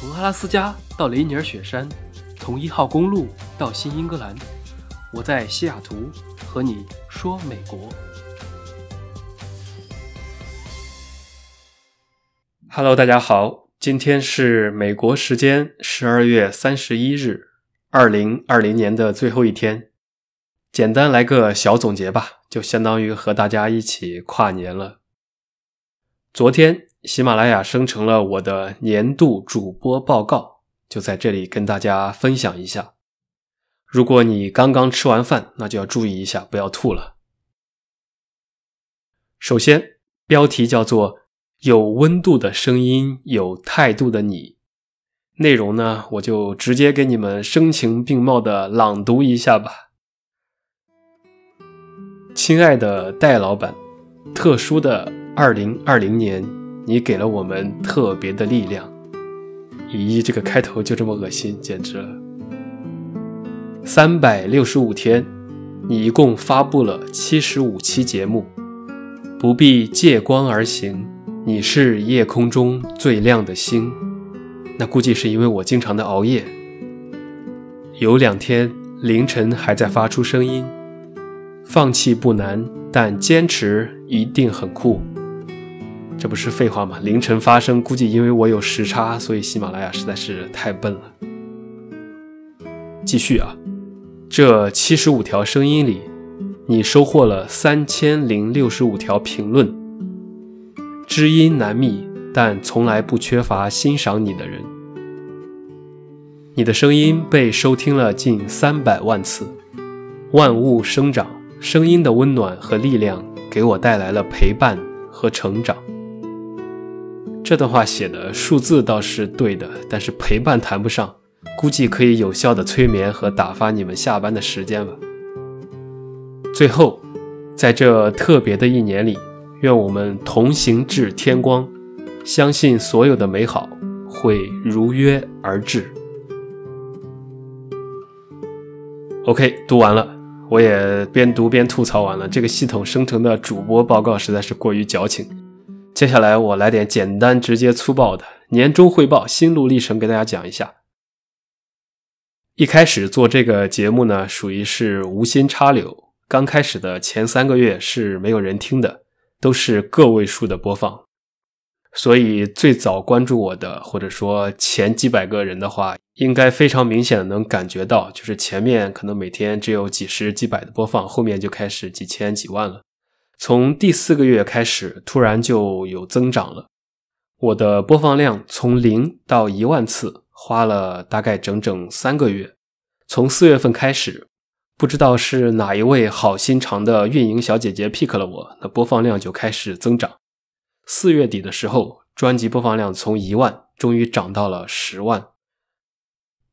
从阿拉斯加到雷尼尔雪山，从一号公路到新英格兰，我在西雅图和你说美国。Hello，大家好，今天是美国时间十二月三十一日，二零二零年的最后一天。简单来个小总结吧，就相当于和大家一起跨年了。昨天。喜马拉雅生成了我的年度主播报告，就在这里跟大家分享一下。如果你刚刚吃完饭，那就要注意一下，不要吐了。首先，标题叫做“有温度的声音，有态度的你”。内容呢，我就直接给你们声情并茂的朗读一下吧。亲爱的戴老板，特殊的二零二零年。你给了我们特别的力量。咦，这个开头就这么恶心，简直了！三百六十五天，你一共发布了七十五期节目。不必借光而行，你是夜空中最亮的星。那估计是因为我经常的熬夜。有两天凌晨还在发出声音。放弃不难，但坚持一定很酷。这不是废话吗？凌晨发生，估计因为我有时差，所以喜马拉雅实在是太笨了。继续啊，这七十五条声音里，你收获了三千零六十五条评论。知音难觅，但从来不缺乏欣赏你的人。你的声音被收听了近三百万次。万物生长，声音的温暖和力量给我带来了陪伴和成长。这段话写的数字倒是对的，但是陪伴谈不上，估计可以有效的催眠和打发你们下班的时间吧。最后，在这特别的一年里，愿我们同行至天光，相信所有的美好会如约而至。OK，读完了，我也边读边吐槽完了。这个系统生成的主播报告实在是过于矫情。接下来我来点简单、直接、粗暴的年终汇报、心路历程，给大家讲一下。一开始做这个节目呢，属于是无心插柳。刚开始的前三个月是没有人听的，都是个位数的播放。所以最早关注我的，或者说前几百个人的话，应该非常明显的能感觉到，就是前面可能每天只有几十、几百的播放，后面就开始几千、几万了。从第四个月开始，突然就有增长了。我的播放量从零到一万次，花了大概整整三个月。从四月份开始，不知道是哪一位好心肠的运营小姐姐 pick 了我，那播放量就开始增长。四月底的时候，专辑播放量从一万终于涨到了十万。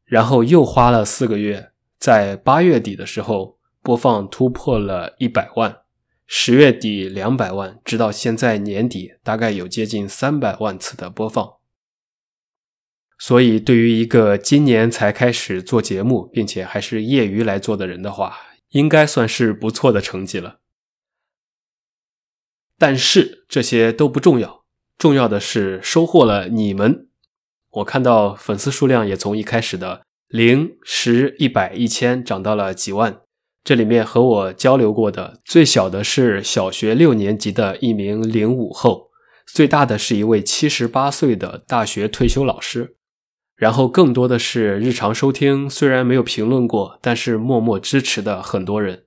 然后又花了四个月，在八月底的时候，播放突破了一百万。十月底两百万，直到现在年底，大概有接近三百万次的播放。所以，对于一个今年才开始做节目，并且还是业余来做的人的话，应该算是不错的成绩了。但是这些都不重要，重要的是收获了你们。我看到粉丝数量也从一开始的零、十、一百、一千，涨到了几万。这里面和我交流过的最小的是小学六年级的一名零五后，最大的是一位七十八岁的大学退休老师，然后更多的是日常收听，虽然没有评论过，但是默默支持的很多人。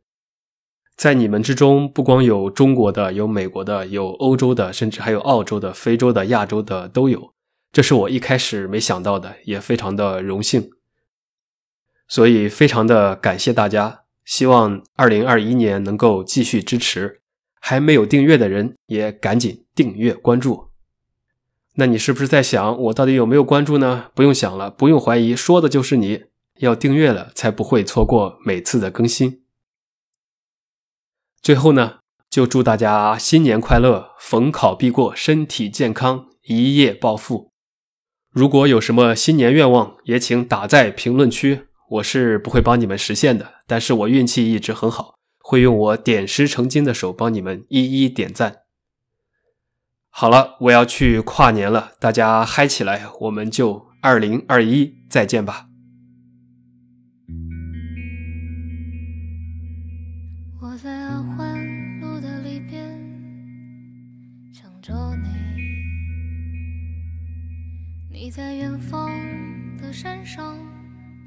在你们之中，不光有中国的，有美国的，有欧洲的，甚至还有澳洲的、非洲的、亚洲的都有。这是我一开始没想到的，也非常的荣幸。所以非常的感谢大家。希望二零二一年能够继续支持，还没有订阅的人也赶紧订阅关注。那你是不是在想我到底有没有关注呢？不用想了，不用怀疑，说的就是你要订阅了，才不会错过每次的更新。最后呢，就祝大家新年快乐，逢考必过，身体健康，一夜暴富。如果有什么新年愿望，也请打在评论区。我是不会帮你们实现的，但是我运气一直很好，会用我点石成金的手帮你们一一点赞。好了，我要去跨年了，大家嗨起来，我们就二零二一再见吧。我在二环路的里边想着你，你在远方的山上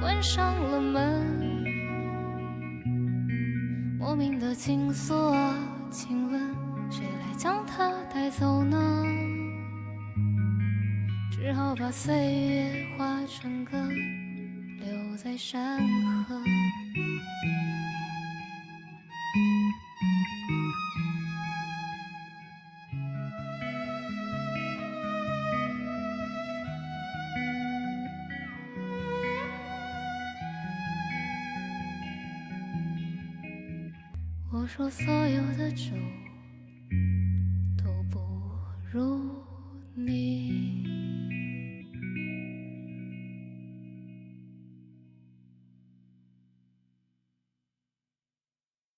关上了门。莫名的情愫啊，请问谁来将它带走呢？只好把岁月化成歌，留在山河。我说所有的酒都不如你。